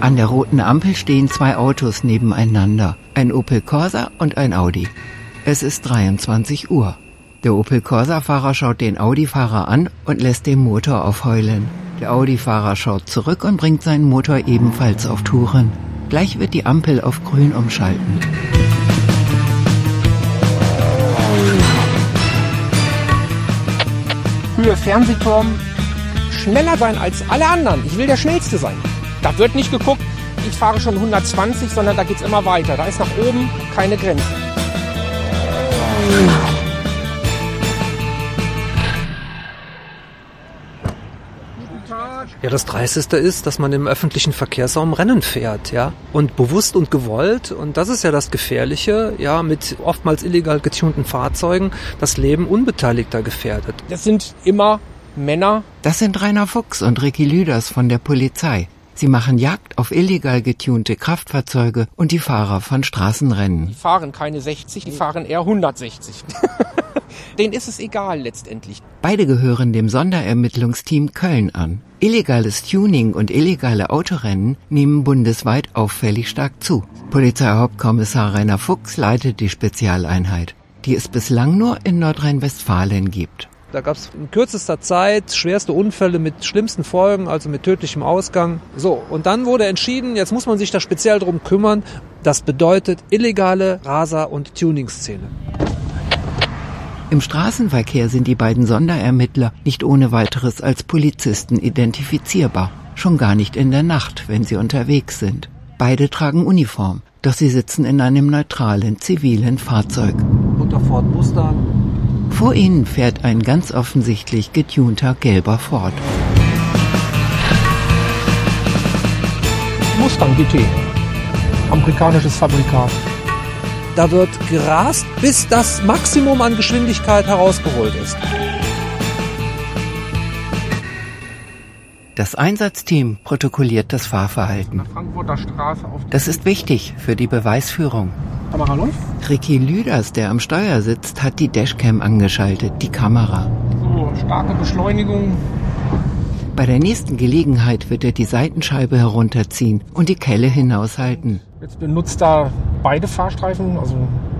An der roten Ampel stehen zwei Autos nebeneinander, ein Opel Corsa und ein Audi. Es ist 23 Uhr. Der Opel Corsa-Fahrer schaut den Audi-Fahrer an und lässt den Motor aufheulen. Der Audi-Fahrer schaut zurück und bringt seinen Motor ebenfalls auf Touren. Gleich wird die Ampel auf grün umschalten. Höhe Fernsehturm, schneller sein als alle anderen. Ich will der Schnellste sein. Da wird nicht geguckt, ich fahre schon 120, sondern da geht es immer weiter. Da ist nach oben keine Grenze. Ja, das Dreisteste ist, dass man im öffentlichen Verkehrsraum Rennen fährt, ja. Und bewusst und gewollt, und das ist ja das Gefährliche, ja, mit oftmals illegal getunten Fahrzeugen das Leben Unbeteiligter gefährdet. Das sind immer Männer. Das sind Rainer Fuchs und Ricky Lüders von der Polizei. Sie machen Jagd auf illegal getunte Kraftfahrzeuge und die Fahrer von Straßenrennen. Die fahren keine 60, die fahren eher 160. Denen ist es egal letztendlich. Beide gehören dem Sonderermittlungsteam Köln an. Illegales Tuning und illegale Autorennen nehmen bundesweit auffällig stark zu. Polizeihauptkommissar Rainer Fuchs leitet die Spezialeinheit, die es bislang nur in Nordrhein-Westfalen gibt. Da gab es in kürzester Zeit schwerste Unfälle mit schlimmsten Folgen, also mit tödlichem Ausgang. So, und dann wurde entschieden, jetzt muss man sich da speziell drum kümmern. Das bedeutet illegale Raser- und Tuningsszene. Im Straßenverkehr sind die beiden Sonderermittler nicht ohne weiteres als Polizisten identifizierbar. Schon gar nicht in der Nacht, wenn sie unterwegs sind. Beide tragen Uniform, doch sie sitzen in einem neutralen, zivilen Fahrzeug. Unter Ford Mustang. Vor ihnen fährt ein ganz offensichtlich getunter gelber Ford. Mustang GT. Amerikanisches Fabrikat. Da wird gerast, bis das Maximum an Geschwindigkeit herausgeholt ist. Das Einsatzteam protokolliert das Fahrverhalten. Das ist wichtig für die Beweisführung. Kamera läuft. Ricky Lüders, der am Steuer sitzt, hat die Dashcam angeschaltet, die Kamera. So, starke Beschleunigung. Bei der nächsten Gelegenheit wird er die Seitenscheibe herunterziehen und die Kelle hinaushalten. Jetzt benutzt er beide Fahrstreifen, also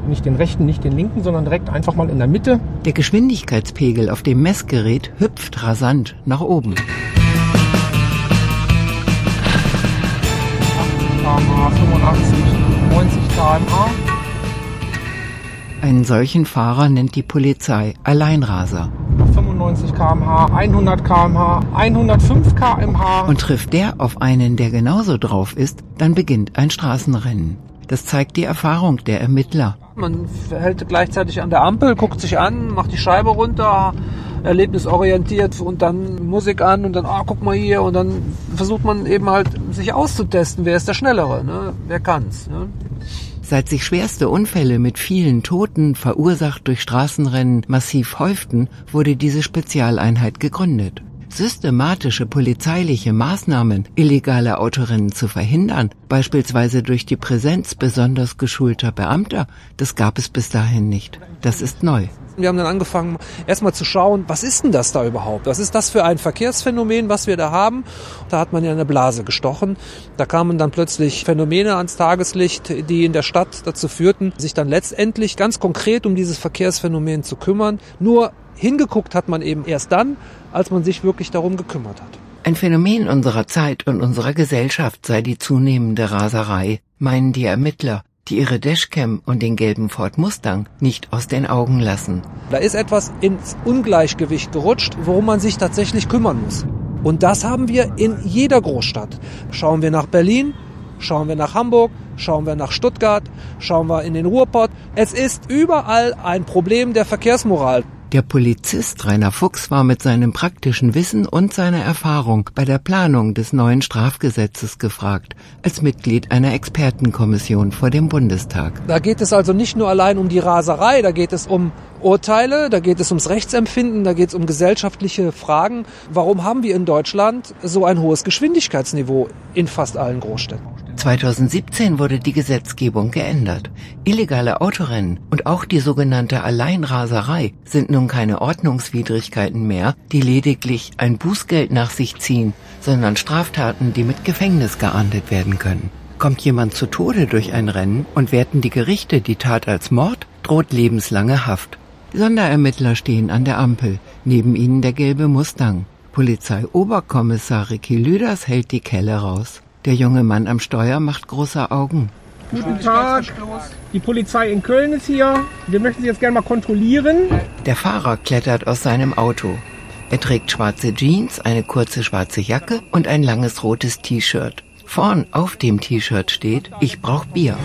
nicht den rechten, nicht den linken, sondern direkt einfach mal in der Mitte. Der Geschwindigkeitspegel auf dem Messgerät hüpft rasant nach oben. km/h, 85, 90 km/h. Einen solchen Fahrer nennt die Polizei Alleinraser. 95 km/h, 100 km/h, 105 km/h. Und trifft der auf einen, der genauso drauf ist, dann beginnt ein Straßenrennen. Das zeigt die Erfahrung der Ermittler. Man hält gleichzeitig an der Ampel, guckt sich an, macht die Scheibe runter, erlebnisorientiert und dann Musik an und dann, ah, guck mal hier und dann versucht man eben halt sich auszutesten, wer ist der Schnellere, ne? wer kann's. Ne? Seit sich schwerste Unfälle mit vielen Toten, verursacht durch Straßenrennen, massiv häuften, wurde diese Spezialeinheit gegründet. Systematische polizeiliche Maßnahmen, illegale Autorennen zu verhindern, beispielsweise durch die Präsenz besonders geschulter Beamter, das gab es bis dahin nicht. Das ist neu. Wir haben dann angefangen, erstmal zu schauen, was ist denn das da überhaupt? Was ist das für ein Verkehrsphänomen, was wir da haben? Da hat man ja eine Blase gestochen. Da kamen dann plötzlich Phänomene ans Tageslicht, die in der Stadt dazu führten, sich dann letztendlich ganz konkret um dieses Verkehrsphänomen zu kümmern. Nur hingeguckt hat man eben erst dann, als man sich wirklich darum gekümmert hat. Ein Phänomen unserer Zeit und unserer Gesellschaft sei die zunehmende Raserei, meinen die Ermittler, die ihre Dashcam und den gelben Ford Mustang nicht aus den Augen lassen. Da ist etwas ins Ungleichgewicht gerutscht, worum man sich tatsächlich kümmern muss. Und das haben wir in jeder Großstadt. Schauen wir nach Berlin, schauen wir nach Hamburg, schauen wir nach Stuttgart, schauen wir in den Ruhrpott. Es ist überall ein Problem der Verkehrsmoral. Der Polizist Rainer Fuchs war mit seinem praktischen Wissen und seiner Erfahrung bei der Planung des neuen Strafgesetzes gefragt, als Mitglied einer Expertenkommission vor dem Bundestag. Da geht es also nicht nur allein um die Raserei, da geht es um Urteile, da geht es ums Rechtsempfinden, da geht es um gesellschaftliche Fragen. Warum haben wir in Deutschland so ein hohes Geschwindigkeitsniveau in fast allen Großstädten? 2017 wurde die Gesetzgebung geändert. Illegale Autorennen und auch die sogenannte Alleinraserei sind nun keine Ordnungswidrigkeiten mehr, die lediglich ein Bußgeld nach sich ziehen, sondern Straftaten, die mit Gefängnis geahndet werden können. Kommt jemand zu Tode durch ein Rennen und werten die Gerichte die Tat als Mord, droht lebenslange Haft. Sonderermittler stehen an der Ampel, neben ihnen der gelbe Mustang. Polizeioberkommissar Ricky Lüders hält die Kelle raus. Der junge Mann am Steuer macht große Augen. Guten Tag, die Polizei in Köln ist hier. Wir möchten Sie jetzt gerne mal kontrollieren. Der Fahrer klettert aus seinem Auto. Er trägt schwarze Jeans, eine kurze schwarze Jacke und ein langes rotes T-Shirt. Vorn auf dem T-Shirt steht, ich brauch Bier.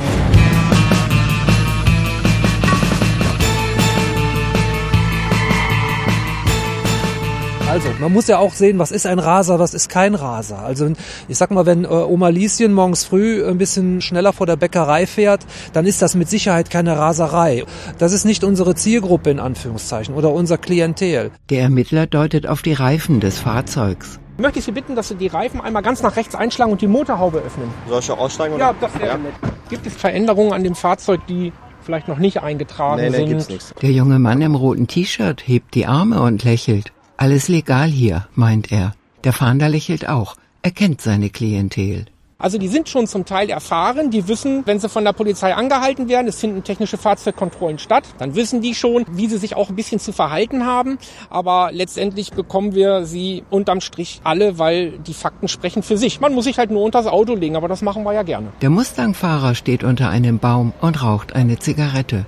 Also, man muss ja auch sehen, was ist ein Raser, was ist kein Raser. Also, ich sag mal, wenn äh, Oma Lieschen morgens früh ein bisschen schneller vor der Bäckerei fährt, dann ist das mit Sicherheit keine Raserei. Das ist nicht unsere Zielgruppe in Anführungszeichen oder unser Klientel. Der Ermittler deutet auf die Reifen des Fahrzeugs. Möchte ich Sie bitten, dass Sie die Reifen einmal ganz nach rechts einschlagen und die Motorhaube öffnen. Soll ich auch aussteigen? Oder? Ja, das wäre nett. Gibt es Veränderungen an dem Fahrzeug, die vielleicht noch nicht eingetragen Nee, nee, sind? gibt's nichts. Der junge Mann im roten T-Shirt hebt die Arme und lächelt. Alles legal hier, meint er. Der Fahnder lächelt auch. Er kennt seine Klientel. Also die sind schon zum Teil erfahren, die wissen, wenn sie von der Polizei angehalten werden, es finden technische Fahrzeugkontrollen statt, dann wissen die schon, wie sie sich auch ein bisschen zu verhalten haben. Aber letztendlich bekommen wir sie unterm Strich alle, weil die Fakten sprechen für sich. Man muss sich halt nur unter das Auto legen, aber das machen wir ja gerne. Der Mustang-Fahrer steht unter einem Baum und raucht eine Zigarette.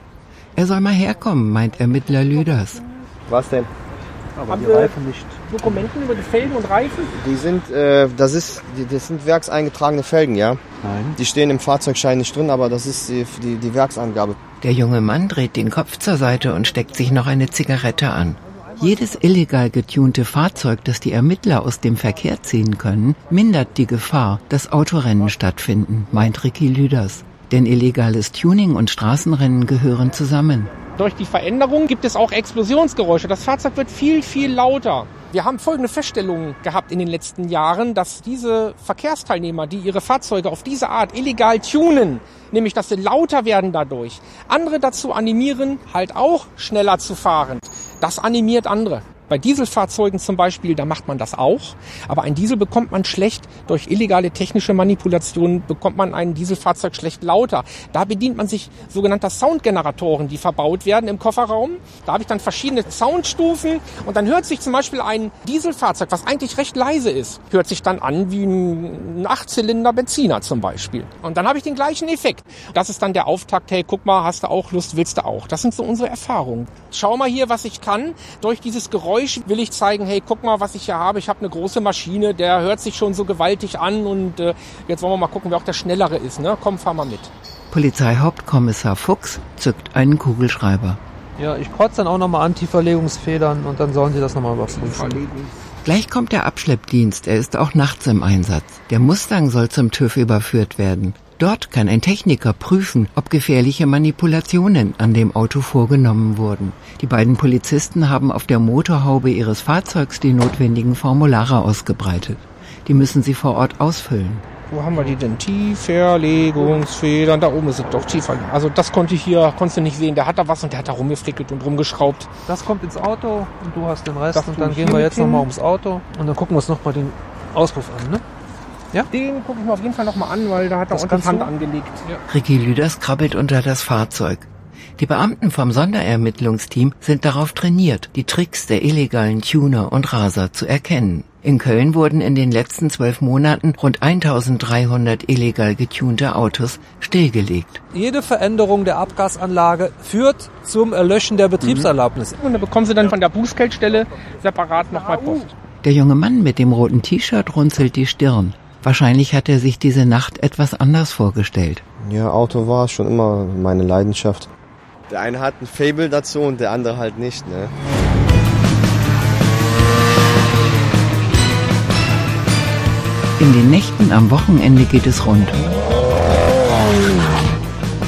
Er soll mal herkommen, meint Ermittler Lüders. Was denn? Aber Haben die wir- Reifen nicht. Dokumenten über die Felgen und Reifen? Die sind, äh, das ist, die, das sind werkseingetragene Felgen, ja. Nein. Die stehen im Fahrzeugschein nicht drin, aber das ist die, die, die Werksangabe. Der junge Mann dreht den Kopf zur Seite und steckt sich noch eine Zigarette an. Jedes illegal getunte Fahrzeug, das die Ermittler aus dem Verkehr ziehen können, mindert die Gefahr, dass Autorennen stattfinden, meint Ricky Lüders. Denn illegales Tuning und Straßenrennen gehören zusammen. Durch die Veränderung gibt es auch Explosionsgeräusche. Das Fahrzeug wird viel, viel lauter. Wir haben folgende Feststellungen gehabt in den letzten Jahren, dass diese Verkehrsteilnehmer, die ihre Fahrzeuge auf diese Art illegal tunen, nämlich dass sie lauter werden dadurch, andere dazu animieren, halt auch schneller zu fahren. Das animiert andere. Bei Dieselfahrzeugen zum Beispiel, da macht man das auch. Aber ein Diesel bekommt man schlecht durch illegale technische Manipulationen, bekommt man ein Dieselfahrzeug schlecht lauter. Da bedient man sich sogenannter Soundgeneratoren, die verbaut werden im Kofferraum. Da habe ich dann verschiedene Soundstufen und dann hört sich zum Beispiel ein Dieselfahrzeug, was eigentlich recht leise ist, hört sich dann an wie ein Achtzylinder Benziner zum Beispiel. Und dann habe ich den gleichen Effekt. Das ist dann der Auftakt, hey, guck mal, hast du auch Lust, willst du auch. Das sind so unsere Erfahrungen. Schau mal hier, was ich kann. Durch dieses Geräusch will ich zeigen, hey, guck mal, was ich hier habe. Ich habe eine große Maschine, der hört sich schon so gewaltig an und äh, jetzt wollen wir mal gucken, wer auch der Schnellere ist. Ne? Komm, fahr mal mit. Polizeihauptkommissar Fuchs zückt einen Kugelschreiber. Ja, ich kratze dann auch nochmal Anti-Verlegungsfedern und dann sollen sie das nochmal überprüfen. Gleich kommt der Abschleppdienst, er ist auch nachts im Einsatz. Der Mustang soll zum TÜV überführt werden. Dort kann ein Techniker prüfen, ob gefährliche Manipulationen an dem Auto vorgenommen wurden. Die beiden Polizisten haben auf der Motorhaube ihres Fahrzeugs die notwendigen Formulare ausgebreitet. Die müssen sie vor Ort ausfüllen. Wo haben wir die denn? Tieferlegungsfedern. Da oben ist es doch tiefer. Also das konnte ich hier, konntest du nicht sehen. Der hat da was und der hat da rumgefrickelt und rumgeschraubt. Das kommt ins Auto und du hast den Rest Das und dann gehen wir jetzt nochmal ums Auto und dann gucken wir uns nochmal den Auspuff an, ne? Den gucke ich mir auf jeden Fall nochmal an, weil da hat er Das ordentlich Hand du? angelegt. Ricky Lüders krabbelt unter das Fahrzeug. Die Beamten vom Sonderermittlungsteam sind darauf trainiert, die Tricks der illegalen Tuner und Raser zu erkennen. In Köln wurden in den letzten zwölf Monaten rund 1300 illegal getunte Autos stillgelegt. Jede Veränderung der Abgasanlage führt zum Erlöschen der Betriebserlaubnis. Und da bekommen sie dann von der Bußgeldstelle separat nochmal Post. Der junge Mann mit dem roten T-Shirt runzelt die Stirn. Wahrscheinlich hat er sich diese Nacht etwas anders vorgestellt. Ja, Auto war schon immer meine Leidenschaft. Der eine hat ein Fable dazu und der andere halt nicht, ne? In den Nächten am Wochenende geht es rund.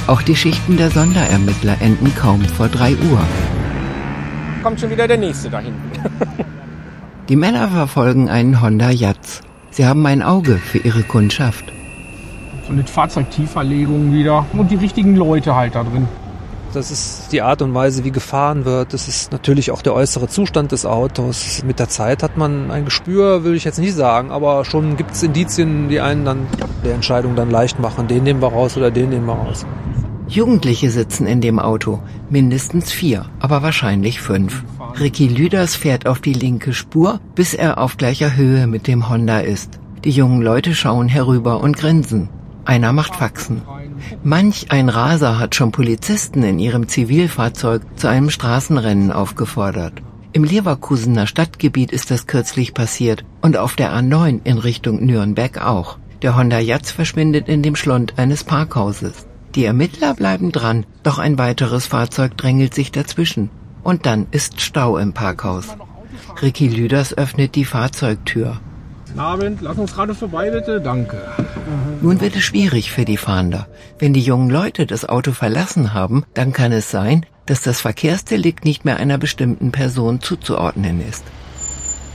Auch die Schichten der Sonderermittler enden kaum vor drei Uhr. Kommt schon wieder der nächste dahin. Die Männer verfolgen einen Honda Jazz. Sie haben ein Auge für ihre Kundschaft. So eine Fahrzeugtieferlegung wieder und die richtigen Leute halt da drin. Das ist die Art und Weise, wie gefahren wird. Das ist natürlich auch der äußere Zustand des Autos. Mit der Zeit hat man ein Gespür, will ich jetzt nicht sagen, aber schon gibt es Indizien, die einen dann der Entscheidung dann leicht machen. Den nehmen wir raus oder den nehmen wir raus. Jugendliche sitzen in dem Auto, mindestens vier, aber wahrscheinlich fünf. Ricky Lüders fährt auf die linke Spur, bis er auf gleicher Höhe mit dem Honda ist. Die jungen Leute schauen herüber und grinsen. Einer macht Faxen. Manch ein Raser hat schon Polizisten in ihrem Zivilfahrzeug zu einem Straßenrennen aufgefordert. Im Leverkusener Stadtgebiet ist das kürzlich passiert und auf der A9 in Richtung Nürnberg auch. Der Honda Jazz verschwindet in dem Schlund eines Parkhauses. Die Ermittler bleiben dran, doch ein weiteres Fahrzeug drängelt sich dazwischen. Und dann ist Stau im Parkhaus. Ricky Lüders öffnet die Fahrzeugtür. Guten Abend, lass uns gerade vorbei bitte, danke. Nun wird es schwierig für die Fahnder. Wenn die jungen Leute das Auto verlassen haben, dann kann es sein, dass das Verkehrsdelikt nicht mehr einer bestimmten Person zuzuordnen ist.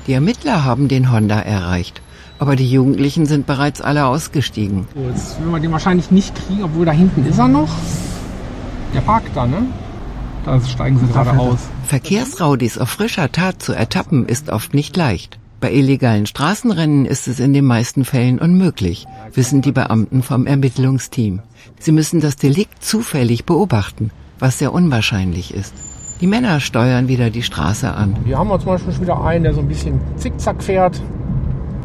Die Ermittler haben den Honda erreicht, aber die Jugendlichen sind bereits alle ausgestiegen. Jetzt will man den wahrscheinlich nicht kriegen, obwohl da hinten ist er noch. Der parkt da, ne? Da steigen sie gerade aus. Verkehrsraudis auf frischer Tat zu ertappen ist oft nicht leicht. Bei illegalen Straßenrennen ist es in den meisten Fällen unmöglich, wissen die Beamten vom Ermittlungsteam. Sie müssen das Delikt zufällig beobachten, was sehr unwahrscheinlich ist. Die Männer steuern wieder die Straße an. Hier haben wir zum Beispiel schon wieder einen, der so ein bisschen zickzack fährt.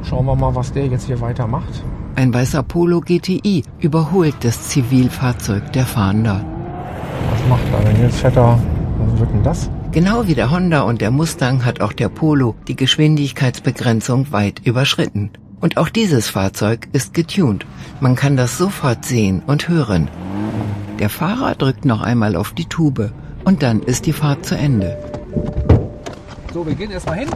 Schauen wir mal, was der jetzt hier weitermacht. Ein weißer Polo GTI überholt das Zivilfahrzeug der Fahnder. Macht er denn jetzt? Fährt er, was wird denn das? Genau wie der Honda und der Mustang hat auch der Polo die Geschwindigkeitsbegrenzung weit überschritten. Und auch dieses Fahrzeug ist getuned. Man kann das sofort sehen und hören. Der Fahrer drückt noch einmal auf die Tube und dann ist die Fahrt zu Ende. So, wir gehen erstmal hin.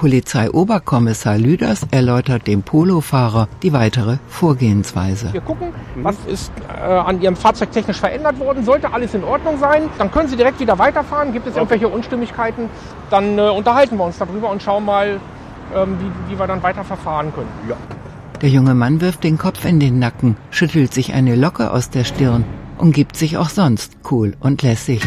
Polizeioberkommissar Lüders erläutert dem Polofahrer die weitere Vorgehensweise. Wir gucken, was ist äh, an Ihrem Fahrzeug technisch verändert worden. Sollte alles in Ordnung sein, dann können Sie direkt wieder weiterfahren. Gibt es irgendwelche Unstimmigkeiten, dann äh, unterhalten wir uns darüber und schauen mal, ähm, wie, wie wir dann weiter verfahren können. Ja. Der junge Mann wirft den Kopf in den Nacken, schüttelt sich eine Locke aus der Stirn und gibt sich auch sonst cool und lässig.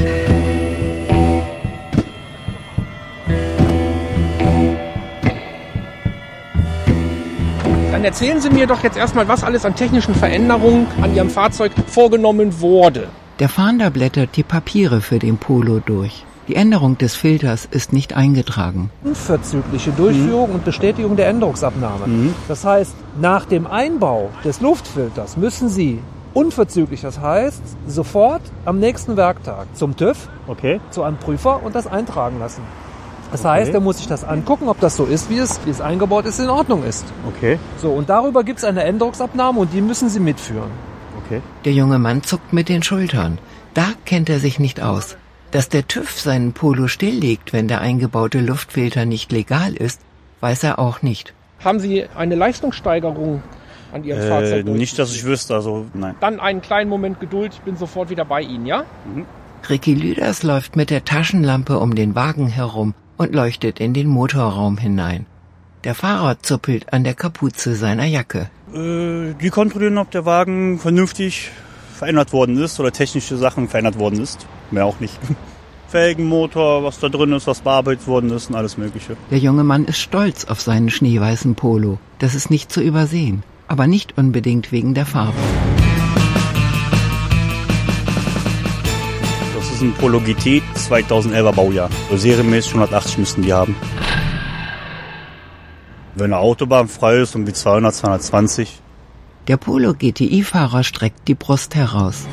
Dann erzählen Sie mir doch jetzt erstmal, was alles an technischen Veränderungen an Ihrem Fahrzeug vorgenommen wurde. Der Fahnder blättert die Papiere für den Polo durch. Die Änderung des Filters ist nicht eingetragen. Unverzügliche Durchführung und Bestätigung der Änderungsabnahme. Das heißt, nach dem Einbau des Luftfilters müssen Sie unverzüglich, das heißt sofort am nächsten Werktag zum TÜV, Okay. zu einem Prüfer und das eintragen lassen. Das Okay. heißt, er muss sich das angucken, ob das so ist, wie es, wie es eingebaut ist, in Ordnung ist. Okay. So, und darüber gibt es eine Änderungsabnahme und die müssen Sie mitführen. Okay. Der junge Mann zuckt mit den Schultern. Da kennt er sich nicht aus. Dass der TÜV seinen Polo stilllegt, wenn der eingebaute Luftfilter nicht legal ist, weiß er auch nicht. Haben Sie eine Leistungssteigerung an Ihrem Fahrzeug? Äh, nicht, dass ich wüsste, also nein. Dann einen kleinen Moment Geduld, ich bin sofort wieder bei Ihnen, ja? Ricky Lüders läuft mit der Taschenlampe um den Wagen herum und leuchtet in den Motorraum hinein. Der Fahrer zuppelt an der Kapuze seiner Jacke. Äh, die kontrollieren, ob der Wagen vernünftig verändert worden ist oder technische Sachen verändert worden ist. Mehr auch nicht. Felgenmotor, was da drin ist, was bearbeitet worden ist und alles Mögliche. Der junge Mann ist stolz auf seinen schneeweißen Polo. Das ist nicht zu übersehen. Aber nicht unbedingt wegen der Farbe. Das Polo GT 2011er Baujahr. So serienmäßig 180 müssten die haben. Wenn eine Autobahn frei ist, um die 200, 220, Der Polo GTI-Fahrer streckt die Brust heraus.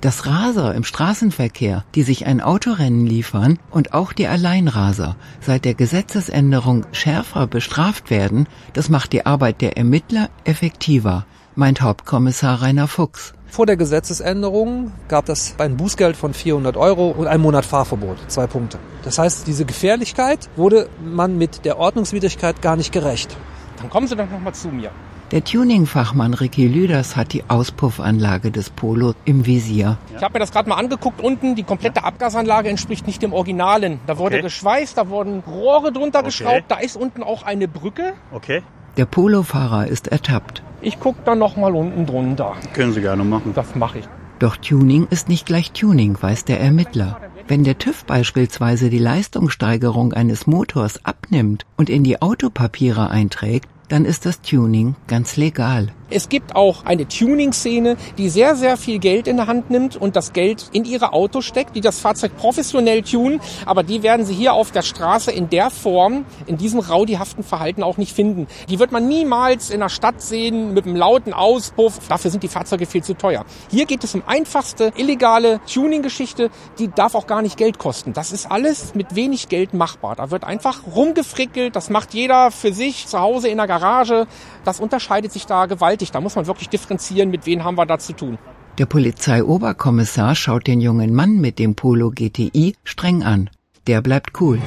Dass Raser im Straßenverkehr, die sich ein Autorennen liefern und auch die Alleinraser seit der Gesetzesänderung schärfer bestraft werden, das macht die Arbeit der Ermittler effektiver, meint Hauptkommissar Rainer Fuchs. Vor der Gesetzesänderung gab es ein Bußgeld von 400 Euro und einen Monat Fahrverbot. Zwei Punkte. Das heißt, diese Gefährlichkeit wurde man mit der Ordnungswidrigkeit gar nicht gerecht. Dann kommen Sie doch noch mal zu mir. Der Tuningfachmann Ricky Lüders hat die Auspuffanlage des Polo im Visier. Ich habe mir das gerade mal angeguckt. Unten die komplette Abgasanlage entspricht nicht dem Originalen. Da wurde Okay. geschweißt, da wurden Rohre drunter Okay. geschraubt. Da ist unten auch eine Brücke. okay. Der Polofahrer ist ertappt. Ich gucke dann noch mal unten drunter. Können Sie gerne machen. Das mache ich. Doch Tuning ist nicht gleich Tuning, weiß der Ermittler. Wenn der TÜV beispielsweise die Leistungssteigerung eines Motors abnimmt und in die Autopapiere einträgt, dann ist das Tuning ganz legal. Es gibt auch eine Tuning-Szene, die sehr, sehr viel Geld in der Hand nimmt und das Geld in ihre Autos steckt, die das Fahrzeug professionell tunen. Aber die werden Sie hier auf der Straße in der Form, in diesem raudihaften Verhalten auch nicht finden. Die wird man niemals in der Stadt sehen mit einem lauten Auspuff. Dafür sind die Fahrzeuge viel zu teuer. Hier geht es um einfachste, illegale Tuning-Geschichte. Die darf auch gar nicht Geld kosten. Das ist alles mit wenig Geld machbar. Da wird einfach rumgefrickelt. Das macht jeder für sich zu Hause in der Garage. Das unterscheidet sich da gewaltig. Da muss man wirklich differenzieren, mit wem haben wir da zu tun. Der Polizeioberkommissar schaut den jungen Mann mit dem Polo GTI streng an. Der bleibt cool.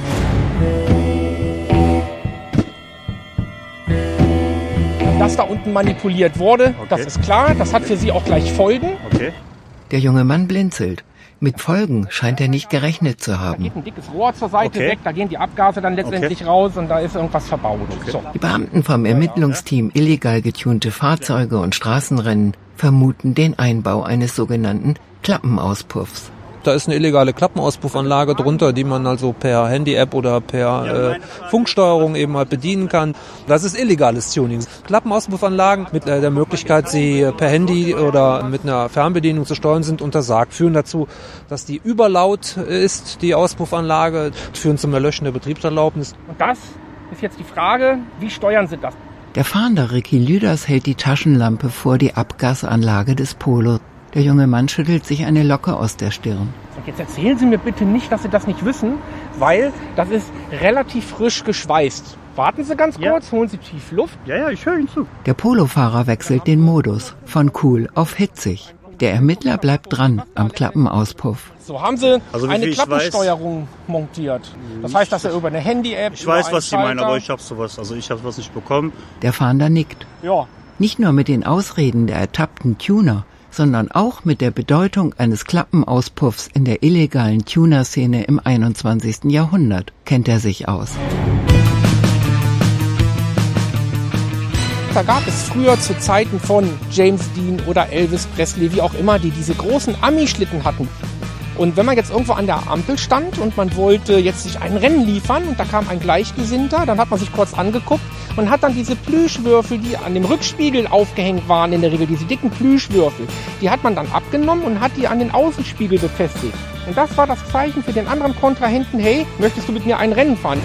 Dass da unten manipuliert wurde, Okay. das ist klar. Das hat für Sie auch gleich Folgen. Okay. Der junge Mann blinzelt. Mit Folgen scheint er nicht gerechnet zu Da haben. geht ein dickes Rohr zur Seite Okay. weg, da gehen die Abgase dann letztendlich raus und da ist irgendwas verbaut. So. Die Beamten vom Ermittlungsteam illegal getunte Fahrzeuge und Straßenrennen vermuten den Einbau eines sogenannten Klappenauspuffs. Da ist eine illegale Klappenauspuffanlage drunter, die man also per Handy-App oder per äh, Funksteuerung eben halt bedienen kann. Das ist illegales Tuning. Klappenauspuffanlagen mit äh, der Möglichkeit, sie per Handy oder mit einer Fernbedienung zu steuern, sind untersagt. Führen dazu, dass die überlaut ist, die Auspuffanlage, führen zum Erlöschen der Betriebserlaubnis. Und das ist jetzt die Frage, wie steuern Sie das? Der Fahnder Ricky Lüders hält die Taschenlampe vor die Abgasanlage des Polo. Der junge Mann schüttelt sich eine Locke aus der Stirn. Und jetzt erzählen Sie mir bitte nicht, dass Sie das nicht wissen, weil das ist relativ frisch geschweißt. Warten Sie ganz Ja. kurz, holen Sie tief Luft. Ja, ja, ich höre Ihnen zu. Der Polofahrer wechselt den Modus von cool auf hitzig. Der Ermittler bleibt dran am Klappenauspuff. So haben Sie Also eine Klappensteuerung montiert. Das heißt, dass er über eine Handy-App. Ich weiß, was Sie meinen, Schalter- aber ich habe sowas. Also ich habe was nicht bekommen. Der Fahnder nickt. Ja, Nicht nur mit den Ausreden der ertappten Tuner, sondern auch mit der Bedeutung eines Klappenauspuffs in der illegalen Tuner-Szene im 21. Jahrhundert kennt er sich aus. Da gab es früher zu Zeiten von James Dean oder Elvis Presley, wie auch immer, die diese großen Ami-Schlitten hatten. Und wenn man jetzt irgendwo an der Ampel stand und man wollte jetzt sich ein Rennen liefern und da kam ein Gleichgesinnter, dann hat man sich kurz angeguckt und hat dann diese Plüschwürfel, die an dem Rückspiegel aufgehängt waren, in der Regel diese dicken Plüschwürfel, die hat man dann abgenommen und hat die an den Außenspiegel befestigt. Und das war das Zeichen für den anderen Kontrahenten, hey, möchtest du mit mir ein Rennen fahren?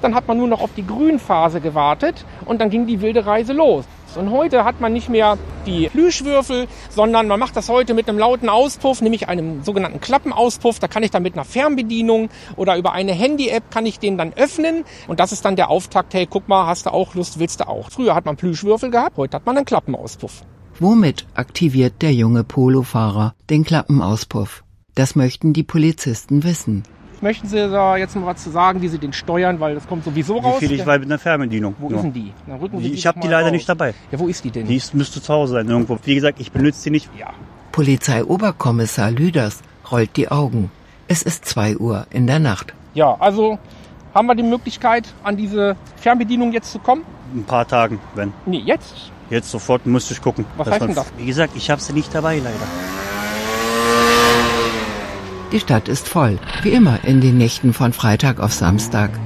Dann hat man nur noch auf die Grünphase gewartet und dann ging die wilde Reise los. Und heute hat man nicht mehr die Plüschwürfel, sondern man macht das heute mit einem lauten Auspuff, nämlich einem sogenannten Klappenauspuff. Da kann ich dann mit einer Fernbedienung oder über eine Handy-App kann ich den dann öffnen. Und das ist dann der Auftakt, hey, guck mal, hast du auch Lust, willst du auch. Früher hat man Plüschwürfel gehabt, heute hat man einen Klappenauspuff. Womit aktiviert der junge Polofahrer den Klappenauspuff? Das möchten die Polizisten wissen. Möchten Sie da jetzt noch was zu sagen, wie Sie den steuern, weil das kommt sowieso Wie raus? viel ich weiß mit einer Fernbedienung. wo ist denn die? Dann rücken Sie Die- Ich habe die leider raus. nicht dabei. Ja, wo ist die denn? Die ist, müsste zu Hause sein irgendwo. Wie gesagt, ich benutze die nicht. ja. Polizeioberkommissar Lüders rollt die Augen. Es ist zwei Uhr in der Nacht. Ja, also haben wir die Möglichkeit, an diese Fernbedienung jetzt zu kommen? Ein paar Tagen, wenn. Nee, jetzt. Jetzt sofort müsste ich gucken. Was heißt denn das? Wie gesagt, ich habe sie nicht dabei leider. Die Stadt ist voll, wie immer in den Nächten von Freitag auf Samstag.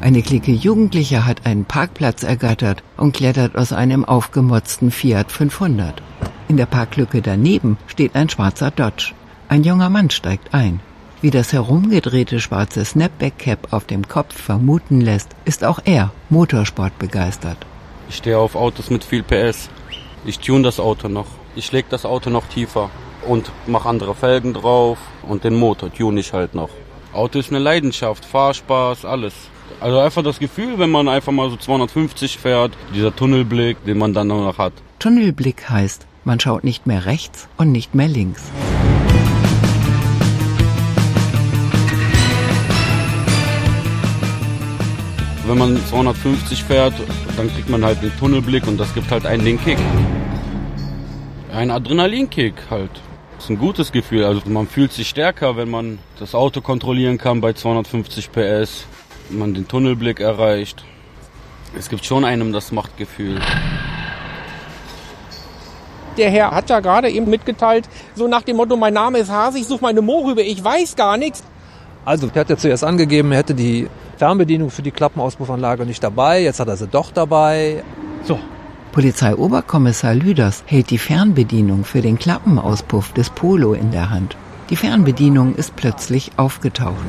Eine Clique Jugendlicher hat einen Parkplatz ergattert und klettert aus einem aufgemotzten Fiat 500. In der Parklücke daneben steht ein schwarzer Dodge. Ein junger Mann steigt ein. Wie das herumgedrehte schwarze Snapback-Cap auf dem Kopf vermuten lässt, ist auch er Motorsport begeistert. Ich stehe auf Autos mit viel PS. Ich tune das Auto noch. Ich leg das Auto noch tiefer und mache andere Felgen drauf und den Motor tune ich halt noch. Auto ist eine Leidenschaft, Fahrspaß, alles. Also einfach das Gefühl, wenn man einfach mal so 250 fährt, dieser Tunnelblick, den man dann noch hat. Tunnelblick heißt, man schaut nicht mehr rechts und nicht mehr links. Wenn man 250 fährt, dann kriegt man halt den Tunnelblick und das gibt halt einen den Kick. Ein Adrenalinkick halt. Das ist ein gutes Gefühl. Also man fühlt sich stärker, wenn man das Auto kontrollieren kann bei 250 PS, wenn man den Tunnelblick erreicht. Es gibt schon einem das Machtgefühl. Der Herr hat ja gerade eben mitgeteilt, so nach dem Motto, mein Name ist Hase, ich suche meine Mohrrübe, ich weiß gar nichts. Also, er hat ja zuerst angegeben, er hätte die Fernbedienung für die Klappenauspuffanlage nicht dabei. Jetzt hat er sie doch dabei. So. Polizeioberkommissar Lüders hält die Fernbedienung für den Klappenauspuff des Polo in der Hand. Die Fernbedienung ist plötzlich aufgetaucht.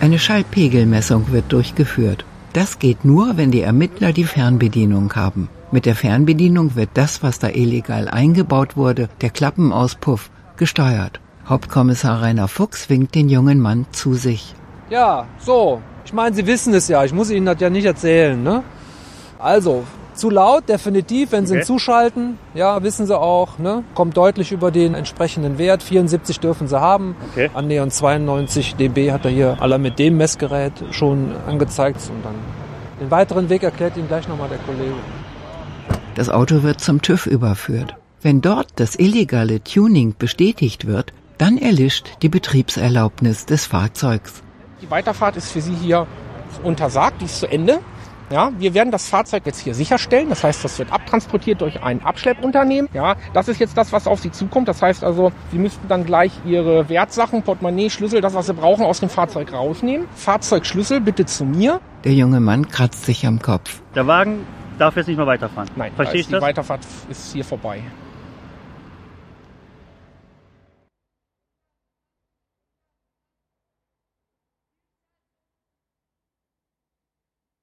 Eine Schallpegelmessung wird durchgeführt. Das geht nur, wenn die Ermittler die Fernbedienung haben. Mit der Fernbedienung wird das, was da illegal eingebaut wurde, der Klappenauspuff, gesteuert. Hauptkommissar Rainer Fuchs winkt den jungen Mann zu sich. Ja, so. Ich meine, Sie wissen es ja. Ich muss Ihnen das ja nicht erzählen, ne? Also, zu laut, definitiv, wenn Sie Okay. ihn zuschalten. Ja, wissen Sie auch, ne? Kommt deutlich über den entsprechenden Wert. 74 dürfen Sie haben. Okay. Annähernd 92 dB hat er hier aller mit dem Messgerät schon angezeigt. Und dann den weiteren Weg erklärt Ihnen gleich nochmal der Kollege. Das Auto wird zum TÜV überführt. Wenn dort das illegale Tuning bestätigt wird, dann erlischt die Betriebserlaubnis des Fahrzeugs. Die Weiterfahrt ist für Sie hier untersagt, die ist zu Ende. Ja, wir werden das Fahrzeug jetzt hier sicherstellen. Das heißt, das wird abtransportiert durch ein Abschleppunternehmen. Ja, das ist jetzt das, was auf Sie zukommt. Das heißt also, Sie müssten dann gleich Ihre Wertsachen, Portemonnaie, Schlüssel, das, was Sie brauchen, aus dem Fahrzeug rausnehmen. Fahrzeugschlüssel bitte zu mir. Der junge Mann kratzt sich am Kopf. Der Wagen darf jetzt nicht mehr weiterfahren. Nein, ich ist die das? Weiterfahrt ist hier vorbei.